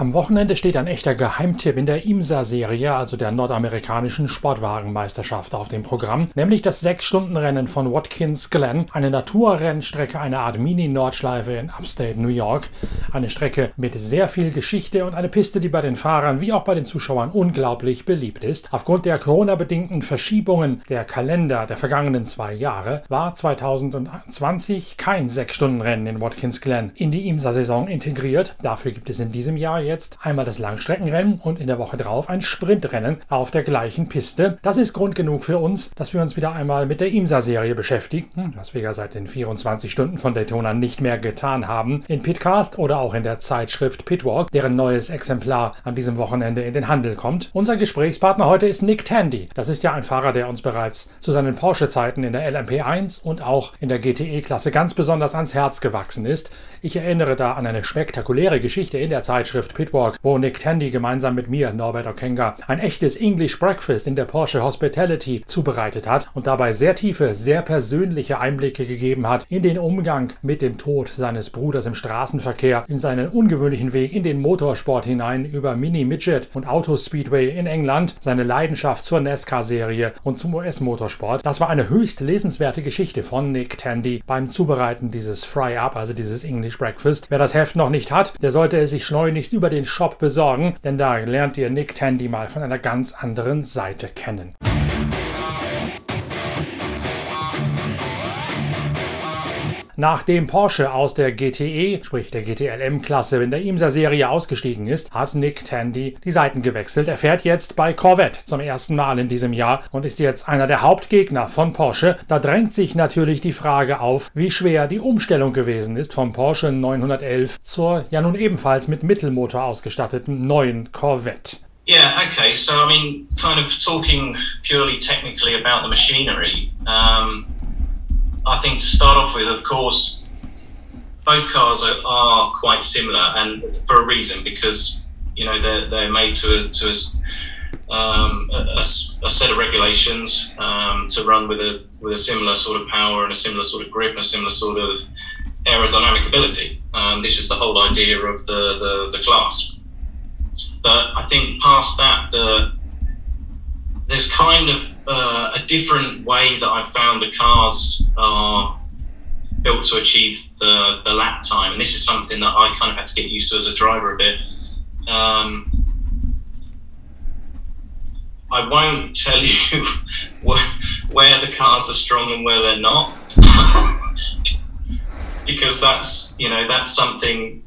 Am Wochenende steht ein echter Geheimtipp in der IMSA-Serie, also der nordamerikanischen Sportwagenmeisterschaft, auf dem Programm, nämlich das 6-Stunden-Rennen von Watkins Glen, eine Naturrennstrecke, eine Art Mini-Nordschleife in Upstate New York. Eine Strecke mit sehr viel Geschichte und eine Piste, die bei den Fahrern wie auch bei den Zuschauern unglaublich beliebt ist. Aufgrund der Corona-bedingten Verschiebungen der Kalender der vergangenen zwei Jahre war 2020 kein 6-Stunden-Rennen in Watkins Glen in die IMSA-Saison integriert. Dafür gibt es in diesem Jahr jetzt einmal das Langstreckenrennen und in der Woche drauf ein Sprintrennen auf der gleichen Piste. Das ist Grund genug für uns, dass wir uns wieder einmal mit der IMSA-Serie beschäftigen, was wir ja seit den 24 Stunden von Daytona nicht mehr getan haben, in Pitcast oder auch in der Zeitschrift Pitwalk, deren neues Exemplar an diesem Wochenende in den Handel kommt. Unser Gesprächspartner heute ist Nick Tandy. Das ist ja ein Fahrer, der uns bereits zu seinen Porsche-Zeiten in der LMP1 und auch in der GTE-Klasse ganz besonders ans Herz gewachsen ist. Ich erinnere da an eine spektakuläre Geschichte in der Zeitschrift Pitwalk, wo Nick Tandy gemeinsam mit mir, Norbert Okenga, ein echtes English Breakfast in der Porsche Hospitality zubereitet hat und dabei sehr tiefe, sehr persönliche Einblicke gegeben hat in den Umgang mit dem Tod seines Bruders im Straßenverkehr, in seinen ungewöhnlichen Weg in den Motorsport hinein über Mini Midget und Auto Speedway in England, seine Leidenschaft zur NASCAR-Serie und zum US-Motorsport. Das war eine höchst lesenswerte Geschichte von Nick Tandy beim Zubereiten dieses Fry-Up, also dieses English Breakfast. Wer das Heft noch nicht hat, der sollte es sich schleunigst über den Shop besorgen, denn da lernt ihr Nick Tandy mal von einer ganz anderen Seite kennen. Nachdem Porsche aus der GTE, sprich der GTLM-Klasse in der IMSA-Serie ausgestiegen ist, hat Nick Tandy die Seiten gewechselt. Er fährt jetzt bei Corvette zum ersten Mal in diesem Jahr und ist jetzt einer der Hauptgegner von Porsche. Da drängt sich natürlich die Frage auf, wie schwer die Umstellung gewesen ist vom Porsche 911 zur ja nun ebenfalls mit Mittelmotor ausgestatteten neuen Corvette. Yeah, okay. So, I mean, kind of talking purely technically about the machinery. Um I think to start off with, of course, both cars are, are quite similar, and for a reason because you know they're they're made to a, to a, um, a, a set of regulations um, to run with a with a similar sort of power and a similar sort of grip and a similar sort of aerodynamic ability. Um, this is the whole idea of the, the, the class. But I think past that, the there's kind of uh, a different way that I've found the cars are built to achieve the, the lap time. And this is something that I kind of had to get used to as a driver a bit. Um, I won't tell you where, where the cars are strong and where they're not. because that's you know that's something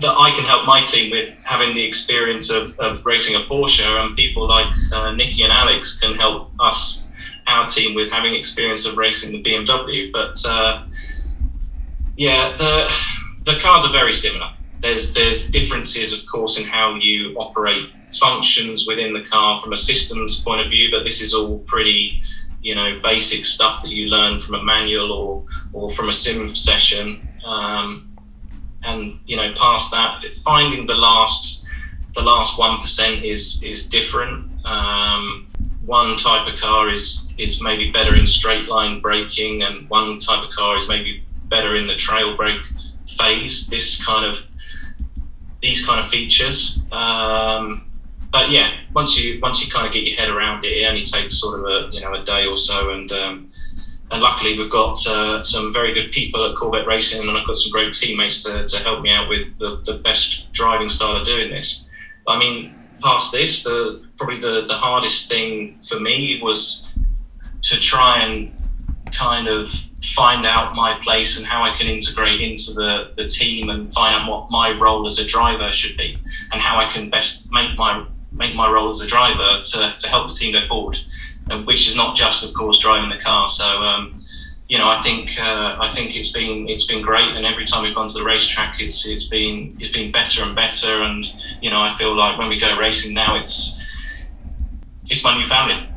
that I can help my team with having the experience of, of racing a Porsche, and people like uh, Nikki and Alex can help us, our team, with having experience of racing the BMW. But uh, yeah, the the cars are very similar. There's there's differences, of course, in how you operate functions within the car from a systems point of view, but this is all pretty you know basic stuff that you learn from a manual or or from a sim session. Um, and you know past that finding the last the last one percent is is different. Um, one type of car is is maybe better in straight line braking and one type of car is maybe better in the trail brake phase. This kind of these kind of features. Um, but yeah once you once you kind of get your head around it it only takes sort of a you know a day or so. And um, and luckily we've got uh, some very good people at Corvette Racing, and I've got some great teammates to, to help me out with the, the best driving style of doing this. I mean, past this, the probably the, the hardest thing for me was to try and kind of find out my place and how I can integrate into the, the team and find out what my role as a driver should be and how I can best make my make my role as a driver to, to help the team go forward which is not just, of course, driving the car. So, um, you know, I think uh, I think it's been it's been great, and every time we've gone to the racetrack, it's it's been it's been better and better. And you know, I feel like when we go racing now, it's it's my new family.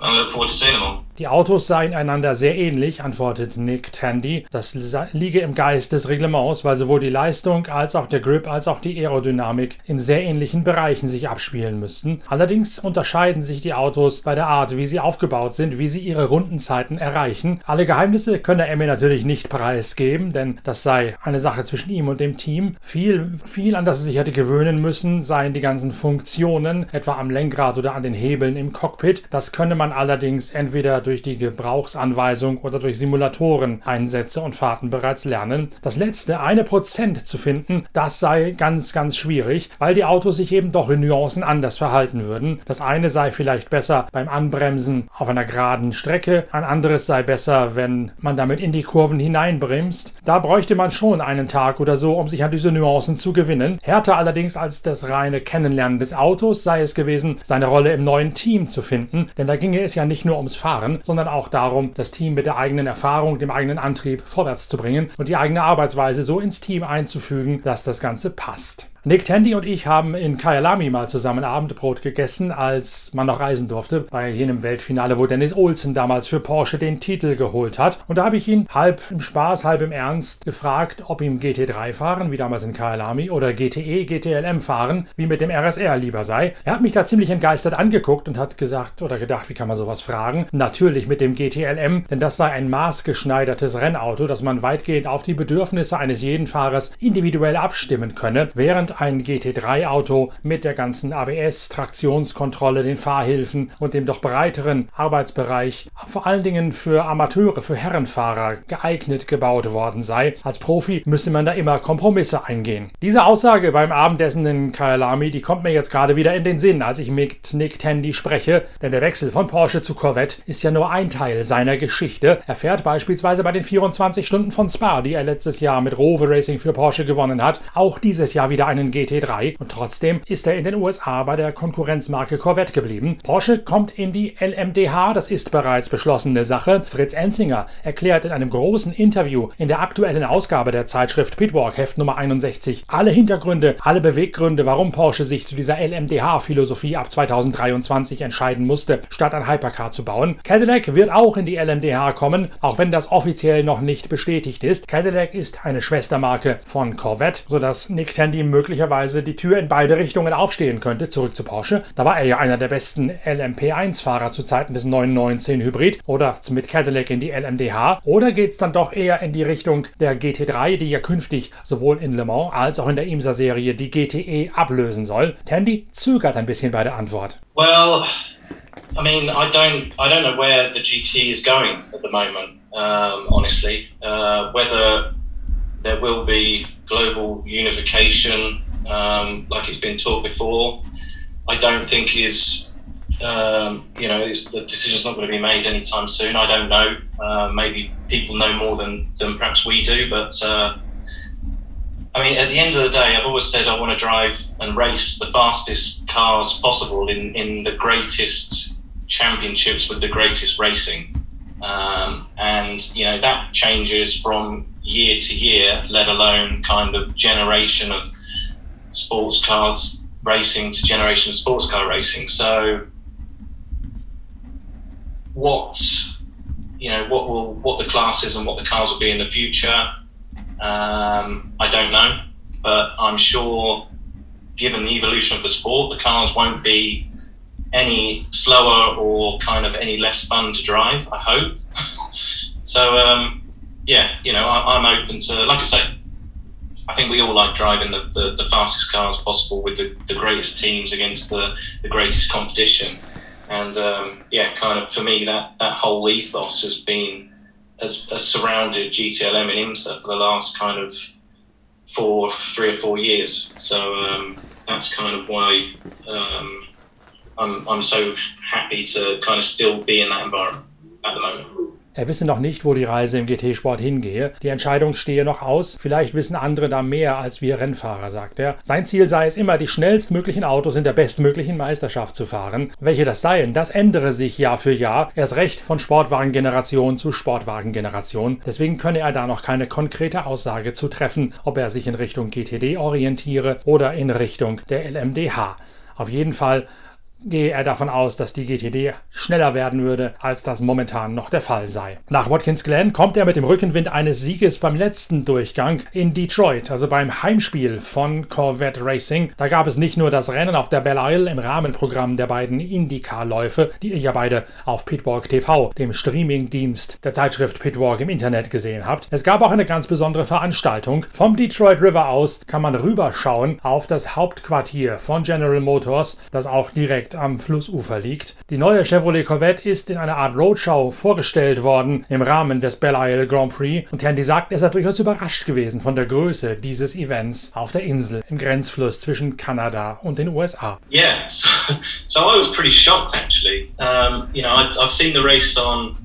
I look forward to seeing them all. Die Autos seien einander sehr ähnlich, antwortet Nick Tandy. Das liege im Geist des Reglements, weil sowohl die Leistung als auch der Grip als auch die Aerodynamik in sehr ähnlichen Bereichen sich abspielen müssten. Allerdings unterscheiden sich die Autos bei der Art, wie sie aufgebaut sind, wie sie ihre Rundenzeiten erreichen. Alle Geheimnisse könne mir natürlich nicht preisgeben, denn das sei eine Sache zwischen ihm und dem Team. Viel, viel an das er sich hätte gewöhnen müssen, seien die ganzen Funktionen, etwa am Lenkrad oder an den Hebeln im Cockpit. Das könne man allerdings entweder durch die Gebrauchsanweisung oder durch Simulatoren Einsätze und Fahrten bereits lernen. Das letzte, eine Prozent zu finden, das sei ganz, ganz schwierig, weil die Autos sich eben doch in Nuancen anders verhalten würden. Das eine sei vielleicht besser beim Anbremsen auf einer geraden Strecke, ein anderes sei besser, wenn man damit in die Kurven hineinbremst. Da bräuchte man schon einen Tag oder so, um sich an diese Nuancen zu gewinnen. Härter allerdings als das reine Kennenlernen des Autos sei es gewesen, seine Rolle im neuen Team zu finden, denn da ginge es ja nicht nur ums Fahren, sondern auch darum, das Team mit der eigenen Erfahrung, dem eigenen Antrieb vorwärts zu bringen und die eigene Arbeitsweise so ins Team einzufügen, dass das Ganze passt. Nick Tandy und ich haben in Kyalami mal zusammen Abendbrot gegessen, als man noch reisen durfte, bei jenem Weltfinale, wo Dennis Olsen damals für Porsche den Titel geholt hat. Und da habe ich ihn halb im Spaß, halb im Ernst gefragt, ob ihm GT3 fahren, wie damals in Kyalami, oder GTE, GTLM fahren, wie mit dem RSR lieber sei. Er hat mich da ziemlich entgeistert angeguckt und hat gesagt oder gedacht, wie kann man sowas fragen? Natürlich mit dem GTLM, denn das sei ein maßgeschneidertes Rennauto, das man weitgehend auf die Bedürfnisse eines jeden Fahrers individuell abstimmen könne, während ein GT3-Auto mit der ganzen ABS, Traktionskontrolle, den Fahrhilfen und dem doch breiteren Arbeitsbereich vor allen Dingen für Amateure, für Herrenfahrer geeignet gebaut worden sei. Als Profi müsse man da immer Kompromisse eingehen. Diese Aussage beim Abendessen in Kyalami, die kommt mir jetzt gerade wieder in den Sinn, als ich mit Nick Tandy spreche, denn der Wechsel von Porsche zu Corvette ist ja nur ein Teil seiner Geschichte. Er fährt beispielsweise bei den 24 Stunden von Spa, die er letztes Jahr mit Rover Racing für Porsche gewonnen hat, auch dieses Jahr wieder einen einen GT3 und trotzdem ist er in den USA bei der Konkurrenzmarke Corvette geblieben. Porsche kommt in die LMDH, das ist bereits beschlossene Sache. Fritz Enzinger erklärt in einem großen Interview in der aktuellen Ausgabe der Zeitschrift Pitwalk Heft Nummer 61 alle Hintergründe, alle Beweggründe, warum Porsche sich zu dieser LMDH-Philosophie ab 2023 entscheiden musste, statt ein Hypercar zu bauen. Cadillac wird auch in die LMDH kommen, auch wenn das offiziell noch nicht bestätigt ist. Cadillac ist eine Schwestermarke von Corvette, sodass Nick Tandy möglicherweise möglicherweise die Tür in beide Richtungen aufstehen könnte, zurück zu Porsche. Da war er ja einer der besten LMP1-Fahrer zu Zeiten des 919 Hybrid oder mit Cadillac in die LMDH. Oder geht es dann doch eher in die Richtung der GT3, die ja künftig sowohl in Le Mans als auch in der IMSA-Serie die GTE ablösen soll? Tandy zögert ein bisschen bei der Antwort. Well, I mean, I don't, I don't know where the GT is going at the moment, um, honestly. Uh, whether there will be global unification, um, like it's been talked before. I don't think is um, you know the decision's not going to be made anytime soon. I don't know. Uh, maybe people know more than than perhaps we do, but. Uh, I mean, at the end of the day, I've always said I want to drive and race the fastest cars possible in, in the greatest championships with the greatest racing. Um, and, you know, that changes from year to year, let alone kind of generation of sports cars racing to generation of sports car racing. So, what you know, what will what the classes and what the cars will be in the future, um, I don't know, but I'm sure, given the evolution of the sport, the cars won't be any slower or kind of any less fun to drive. I hope. so um, yeah, you know, I, am open to, like I say, I think we all like driving the, the, the fastest cars possible with the, the greatest teams against the, the greatest competition. And um, yeah, kind of for me, that, that whole ethos has been, has, has surrounded GTLM and IMSA for the last kind of four, three or four years. So um, that's kind of why um, I'm, I'm so happy to kind of still be in that environment at the moment. Er wisse noch nicht, wo die Reise im GT-Sport hingehe. Die Entscheidung stehe noch aus. Vielleicht wissen andere da mehr als wir Rennfahrer, sagt er. Sein Ziel sei es immer, die schnellstmöglichen Autos in der bestmöglichen Meisterschaft zu fahren. Welche das seien, das ändere sich Jahr für Jahr. Erst recht von Sportwagengeneration zu Sportwagengeneration. Deswegen könne er da noch keine konkrete Aussage zu treffen, ob er sich in Richtung GTD orientiere oder in Richtung der LMDH. Auf jeden Fall gehe er davon aus, dass die GTD schneller werden würde, als das momentan noch der Fall sei. Nach Watkins Glen kommt er mit dem Rückenwind eines Sieges beim letzten Durchgang in Detroit, also beim Heimspiel von Corvette Racing. Da gab es nicht nur das Rennen auf der Belle Isle im Rahmenprogramm der beiden IndyCar-Läufe, die ihr ja beide auf Pitwalk TV, dem Streamingdienst der Zeitschrift Pitwalk im Internet gesehen habt. Es gab auch eine ganz besondere Veranstaltung. Vom Detroit River aus kann man rüberschauen auf das Hauptquartier von General Motors, das auch direkt am Flussufer liegt. Die neue Chevrolet Corvette ist in einer Art Roadshow vorgestellt worden im Rahmen des Belle Isle Grand Prix und Tandy sagt, er sei durchaus überrascht gewesen von der Größe dieses Events auf der Insel im Grenzfluss zwischen Kanada und den USA. Yeah, so, so I was pretty shocked actually. Um, you know, I've, I've seen the race on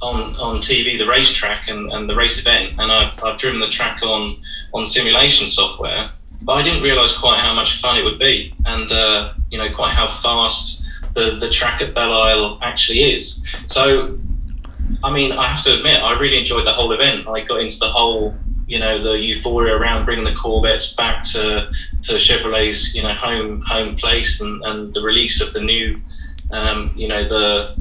on on TV, the racetrack and, and the race event, and I've, I've driven the track on on simulation software. But I didn't realise quite how much fun it would be, and uh, you know, quite how fast the the track at Belle Isle actually is. So, I mean, I have to admit, I really enjoyed the whole event. I got into the whole you know the euphoria around bringing the Corvettes back to to Chevrolet's you know home home place and, and the release of the new um, you know the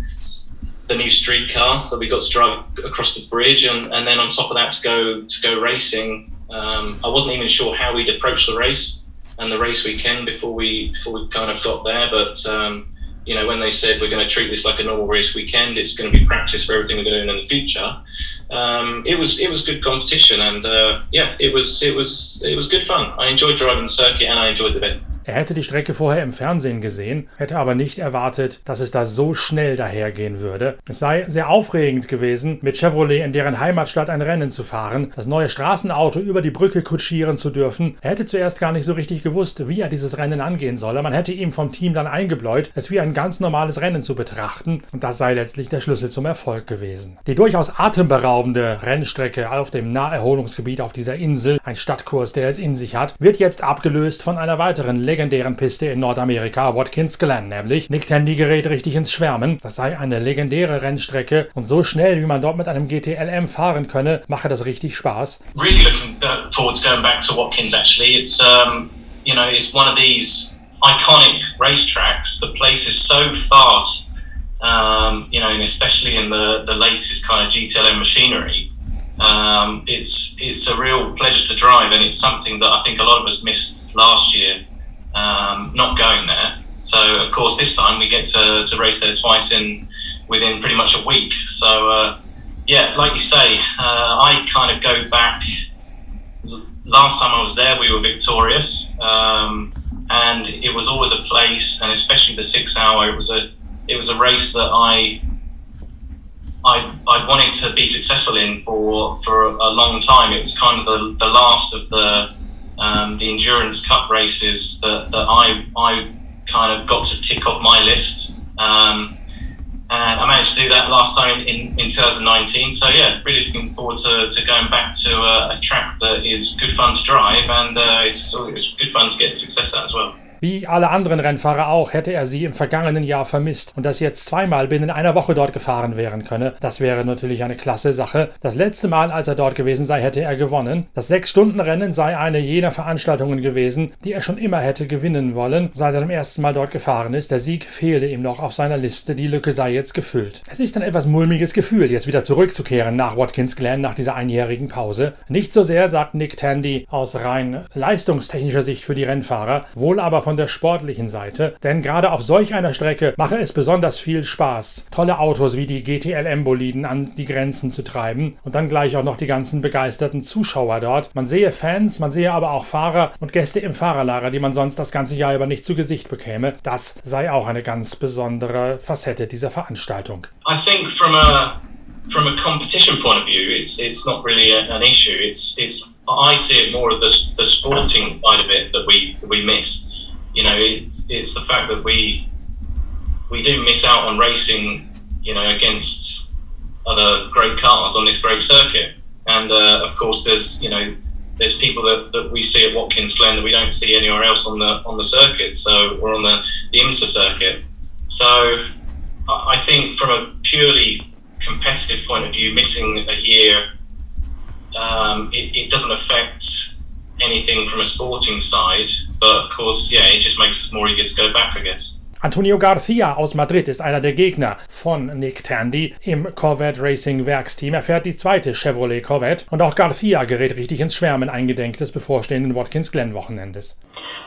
the new streetcar that we got to drive across the bridge, and, and then on top of that to go to go racing. Um, I wasn't even sure how we'd approach the race and the race weekend before we before we kind of got there, but um, you know when they said we're going to treat this like a normal race weekend, it's going to be practice for everything we're doing in the future. Um, it was it was good competition, and uh, yeah, it was it was it was good fun. I enjoyed driving the circuit, and I enjoyed the event. Er hätte die Strecke vorher im Fernsehen gesehen, hätte aber nicht erwartet, dass es da so schnell dahergehen würde. Es sei sehr aufregend gewesen, mit Chevrolet in deren Heimatstadt ein Rennen zu fahren, das neue Straßenauto über die Brücke kutschieren zu dürfen. Er hätte zuerst gar nicht so richtig gewusst, wie er dieses Rennen angehen solle. Man hätte ihm vom Team dann eingebläut, es wie ein ganz normales Rennen zu betrachten, und das sei letztlich der Schlüssel zum Erfolg gewesen. Die durchaus atemberaubende Rennstrecke auf dem Naherholungsgebiet auf dieser Insel, ein Stadtkurs, der es in sich hat, wird jetzt abgelöst von einer weiteren legendären Piste in Nordamerika, Watkins Glen, nämlich. Nick Tandy gerät richtig ins Schwärmen. Das sei eine legendäre Rennstrecke und so schnell, wie man dort mit einem GTLM fahren könne, mache das richtig Spaß. Really looking uh, forward to going back to Watkins actually. It's, um, you know, it's one of these iconic racetracks. The place is so fast. Um, you know, and especially in the, the latest kind of GTLM machinery. Um, it's it's a real pleasure to drive, and it's something that I think a lot of us missed last year um, not going there. So of course this time we get to, to race there twice in within pretty much a week. So uh, yeah, like you say, uh, I kind of go back. Last time I was there, we were victorious, um, and it was always a place, and especially the six hour. It was a it was a race that I I, I wanted to be successful in for for a long time. It was kind of the, the last of the um, the endurance cup races that, that I, I kind of got to tick off my list. Um, and I managed to do that last time in, in 2019. So, yeah, really looking forward to, to going back to a, a track that is good fun to drive and uh, it's, it's good fun to get success at as well. Wie alle anderen Rennfahrer auch, hätte er sie im vergangenen Jahr vermisst und dass jetzt zweimal binnen einer Woche dort gefahren wären könne. Das wäre natürlich eine klasse Sache. Das letzte Mal, als er dort gewesen sei, hätte er gewonnen. Das Sechs-Stunden-Rennen sei eine jener Veranstaltungen gewesen, die er schon immer hätte gewinnen wollen, seit er zum ersten Mal dort gefahren ist. Der Sieg fehle ihm noch auf seiner Liste, die Lücke sei jetzt gefüllt. Es ist ein etwas mulmiges Gefühl, jetzt wieder zurückzukehren nach Watkins Glen nach dieser einjährigen Pause. Nicht so sehr, sagt Nick Tandy, aus rein leistungstechnischer Sicht für die Rennfahrer, wohl aber von der sportlichen Seite, denn gerade auf solch einer Strecke mache es besonders viel Spaß, tolle Autos wie die GTLM-Boliden an die Grenzen zu treiben und dann gleich auch noch die ganzen begeisterten Zuschauer dort. Man sehe Fans, man sehe aber auch Fahrer und Gäste im Fahrerlager, die man sonst das ganze Jahr über nicht zu Gesicht bekäme. Das sei auch eine ganz besondere Facette dieser Veranstaltung. I think from a from a competition point of view, it's it's not really an issue. It's it's I see it more of the the sporting side of it that we that we miss. You know, it's it's the fact that we we do miss out on racing, you know, against other great cars on this great circuit. And uh, of course, there's you know, there's people that, that we see at Watkins Glen that we don't see anywhere else on the on the circuit. So we're on the the IMSA circuit. So I think from a purely competitive point of view, missing a year, um, it, it doesn't affect anything from a sporting side. But of course, yeah, it just makes us more eager to go back, I guess. Antonio Garcia aus Madrid ist einer der Gegner von Nick Tandy im Corvette Racing Werksteam. Er fährt die zweite Chevrolet Corvette und auch Garcia gerät richtig ins Schwärmen eingedenk des bevorstehenden Watkins Glen Wochenendes.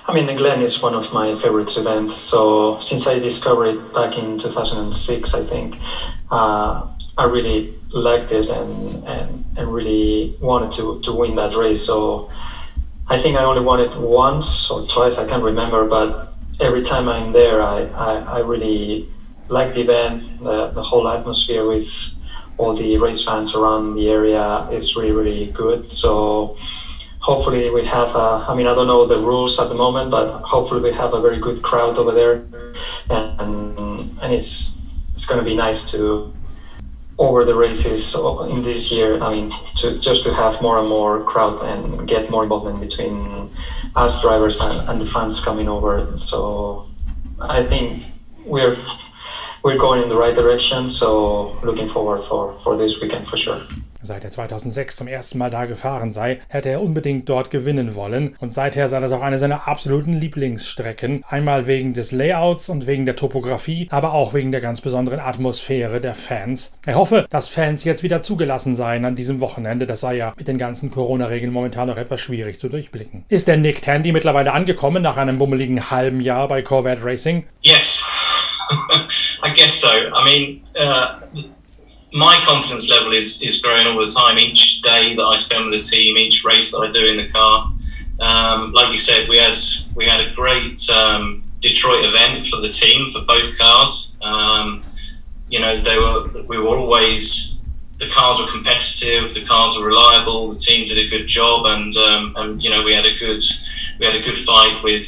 I mean, the Glen is one of my favorite events. So since I discovered it back in 2006, I think uh, I really liked it and, and, and really wanted to, to win that race. So I think I only won it once or twice, I can't remember, but every time I'm there, I, I, I really like the event, the, the whole atmosphere with all the race fans around the area is really, really good. So hopefully we have, a, I mean, I don't know the rules at the moment, but hopefully we have a very good crowd over there. And, and it's, it's going to be nice to over the races in this year. I mean, to just to have more and more crowd and get more involvement between us drivers and, and the fans coming over. So I think we're we're going in the right direction. So looking forward for for this weekend for sure. Seit er 2006 zum ersten Mal da gefahren sei, hätte er unbedingt dort gewinnen wollen und seither sei das auch eine seiner absoluten Lieblingsstrecken. Einmal wegen des Layouts und wegen der Topografie, aber auch wegen der ganz besonderen Atmosphäre der Fans. Er hoffe, dass Fans jetzt wieder zugelassen seien an diesem Wochenende. Das sei ja mit den ganzen Corona-Regeln momentan noch etwas schwierig zu durchblicken. Ist der Nick Tandy mittlerweile angekommen nach einem bummeligen halben Jahr bei Corvette Racing? Yes. I guess so. I mean, uh my confidence level is is growing all the time. Each day that I spend with the team, each race that I do in the car. Um, like you said, we had we had a great um, Detroit event for the team for both cars. Um, you know, they were we were always the cars were competitive, the cars were reliable, the team did a good job, and um, and you know we had a good we had a good fight with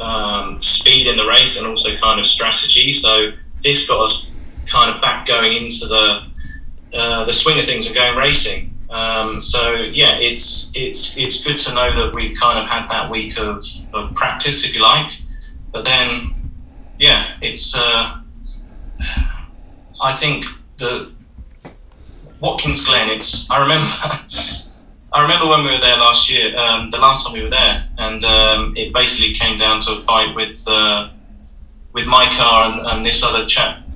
um, speed in the race and also kind of strategy. So this got us kind of back going into the uh, the swing of things and going racing. Um, so yeah, it's it's it's good to know that we've kind of had that week of, of practice, if you like. But then, yeah, it's uh, I think the Watkins Glen. It's I remember. I remember when we were there last year, um, the last time we were there, and um, it basically came down to a fight with uh, with my car and, and this other chap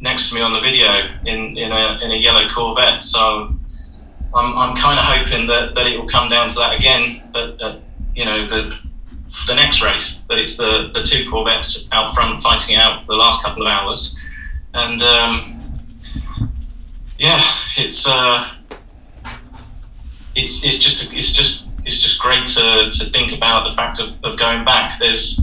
next to me on the video in, in, a, in a yellow Corvette. So I'm, I'm kind of hoping that, that it will come down to that again, but you know, the, the next race, that it's the, the two Corvettes out front fighting it out for the last couple of hours. And um, yeah, it's, uh, it's, it's just, it's just, it's just great to, to think about the fact of, of going back. There's,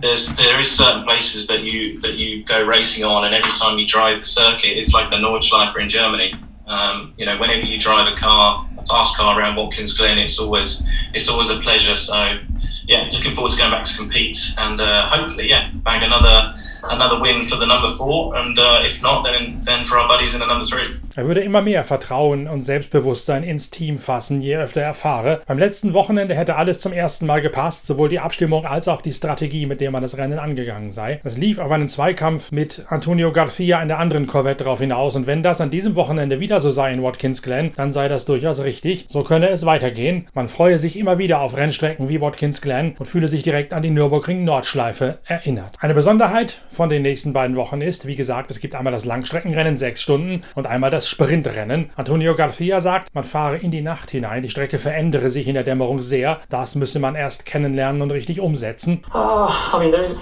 there's there is certain places that you that you go racing on, and every time you drive the circuit, it's like the Nordschleife in Germany. Um, you know, whenever you drive a car, a fast car around Watkins Glen, it's always it's always a pleasure. So, yeah, looking forward to going back to compete and uh, hopefully, yeah, bang another another win for the number four, and uh, if not, then then for our buddies in the number three. Er würde immer mehr Vertrauen und Selbstbewusstsein ins Team fassen, je öfter er fahre. Beim letzten Wochenende hätte alles zum ersten Mal gepasst, sowohl die Abstimmung als auch die Strategie, mit der man das Rennen angegangen sei. Es lief auf einen Zweikampf mit Antonio Garcia in der anderen Corvette darauf hinaus und wenn das an diesem Wochenende wieder so sei in Watkins Glen, dann sei das durchaus richtig. So könne es weitergehen. Man freue sich immer wieder auf Rennstrecken wie Watkins Glen und fühle sich direkt an die Nürburgring Nordschleife erinnert. Eine Besonderheit von den nächsten beiden Wochen ist, wie gesagt, es gibt einmal das Langstreckenrennen sechs Stunden und einmal das Sprintrennen. Antonio Garcia sagt, man fahre in die Nacht hinein, die Strecke verändere sich in der Dämmerung sehr. Das müsse man erst kennenlernen und richtig umsetzen. Uh, I mean, there is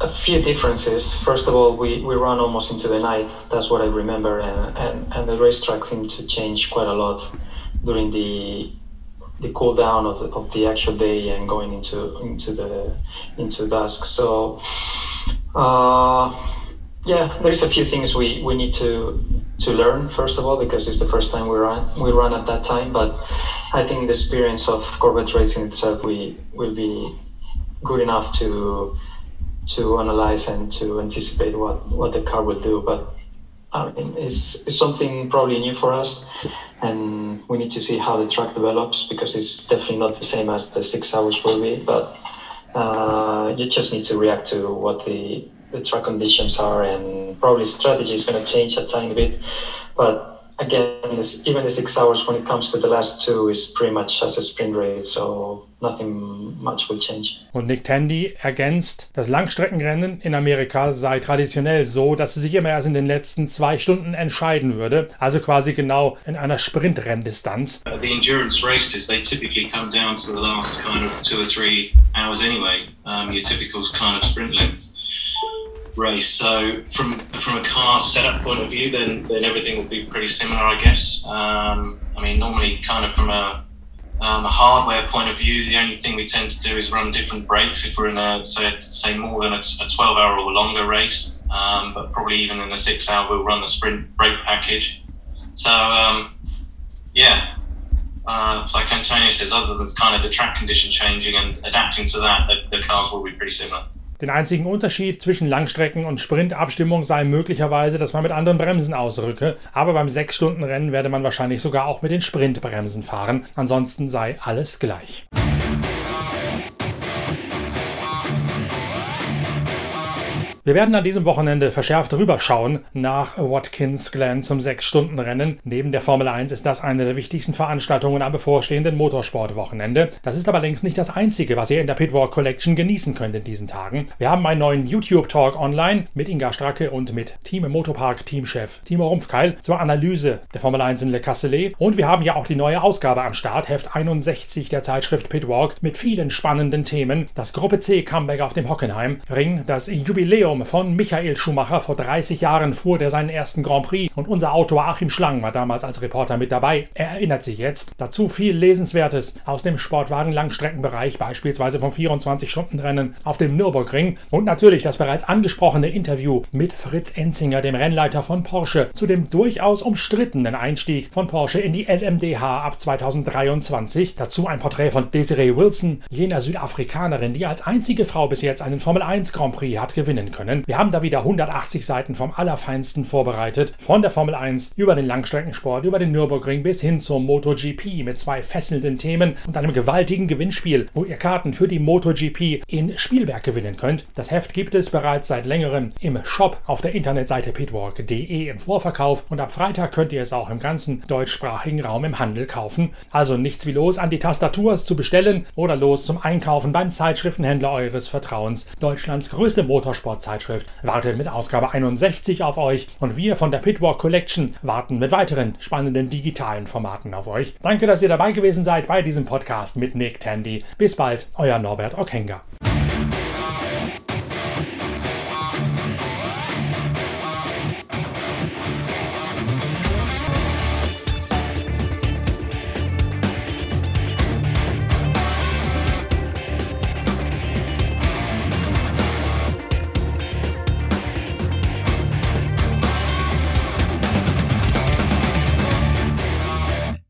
a few differences. First of all, we, we run almost into the night. That's what I remember, and, and, and the racetrack seemed to change quite a lot during the the cool down of the, of the actual day and going into into the into dusk. So. Uh, yeah, there's a few things we, we need to to learn first of all because it's the first time we run we run at that time. But I think the experience of Corvette racing itself we will be good enough to to analyze and to anticipate what, what the car will do. But I mean, it's, it's something probably new for us, and we need to see how the track develops because it's definitely not the same as the six hours will be. But uh, you just need to react to what the the track conditions are, and probably strategy is going to change a tiny bit. But again, even the six hours when it comes to the last two is pretty much as a sprint race. So nothing much will change. Und Nick Tandy ergänzt, das Langstreckenrennen in Amerika sei traditionell so, dass es sich immer erst in den letzten zwei Stunden entscheiden würde, also quasi genau in einer Sprintrenndistanz. Uh, the endurance races, they typically come down to the last kind of two or three hours anyway. Um, your typical kind of sprint lengths. Race. So from from a car setup point of view, then then everything will be pretty similar, I guess. Um, I mean, normally, kind of from a um, a hardware point of view, the only thing we tend to do is run different brakes if we're in a say, say more than a, a 12 hour or longer race. Um, but probably even in a six hour, we'll run the sprint brake package. So um, yeah, uh, like Antonio says, other than kind of the track condition changing and adapting to that, the, the cars will be pretty similar. Den einzigen Unterschied zwischen Langstrecken- und Sprintabstimmung sei möglicherweise, dass man mit anderen Bremsen ausrücke, aber beim 6-Stunden-Rennen werde man wahrscheinlich sogar auch mit den Sprintbremsen fahren. Ansonsten sei alles gleich. Wir werden an diesem Wochenende verschärft rüberschauen nach Watkins Glen zum 6-Stunden-Rennen. Neben der Formel 1 ist das eine der wichtigsten Veranstaltungen am bevorstehenden Motorsportwochenende. Das ist aber längst nicht das einzige, was ihr in der Pitwalk Collection genießen könnt in diesen Tagen. Wir haben einen neuen YouTube-Talk online mit Inga Stracke und mit Team Motopark Teamchef Timo Rumpfkeil zur Analyse der Formel 1 in Le Castellet. Und wir haben ja auch die neue Ausgabe am Start, Heft 61 der Zeitschrift Pitwalk mit vielen spannenden Themen. Das Gruppe C Comeback auf dem Hockenheim Ring, das Jubiläum Jubiläum von Michael Schumacher. Vor 30 Jahren fuhr der seinen ersten Grand Prix und unser Autor Achim Schlang war damals als Reporter mit dabei. Er erinnert sich jetzt. Dazu viel Lesenswertes aus dem Sportwagen-Langstreckenbereich, beispielsweise vom 24-Stunden-Rennen auf dem Nürburgring und natürlich das bereits angesprochene Interview mit Fritz Enzinger, dem Rennleiter von Porsche, zu dem durchaus umstrittenen Einstieg von Porsche in die LMDH ab 2023. Dazu ein Porträt von Desiree Wilson, jener Südafrikanerin, die als einzige Frau bis jetzt einen Formel 1 Grand Prix hat gewinnen können können. Wir haben da wieder 180 Seiten vom Allerfeinsten vorbereitet. Von der Formel 1 über den Langstreckensport, über den Nürburgring bis hin zur MotoGP mit zwei fesselnden Themen und einem gewaltigen Gewinnspiel, wo ihr Karten für die MotoGP in Spielberg gewinnen könnt. Das Heft gibt es bereits seit längerem im Shop auf der Internetseite pitwalk.de im Vorverkauf und ab Freitag könnt ihr es auch im ganzen deutschsprachigen Raum im Handel kaufen. Also nichts wie los an die Tastatur es zu bestellen oder los zum Einkaufen beim Zeitschriftenhändler eures Vertrauens. Deutschlands größte Motorsportzeitschrift Zeitschrift wartet mit Ausgabe 61 auf euch und wir von der Pitwalk Collection warten mit weiteren spannenden digitalen Formaten auf euch. Danke, dass ihr dabei gewesen seid bei diesem Podcast mit Nick Tandy. Bis bald, euer Norbert Okenga.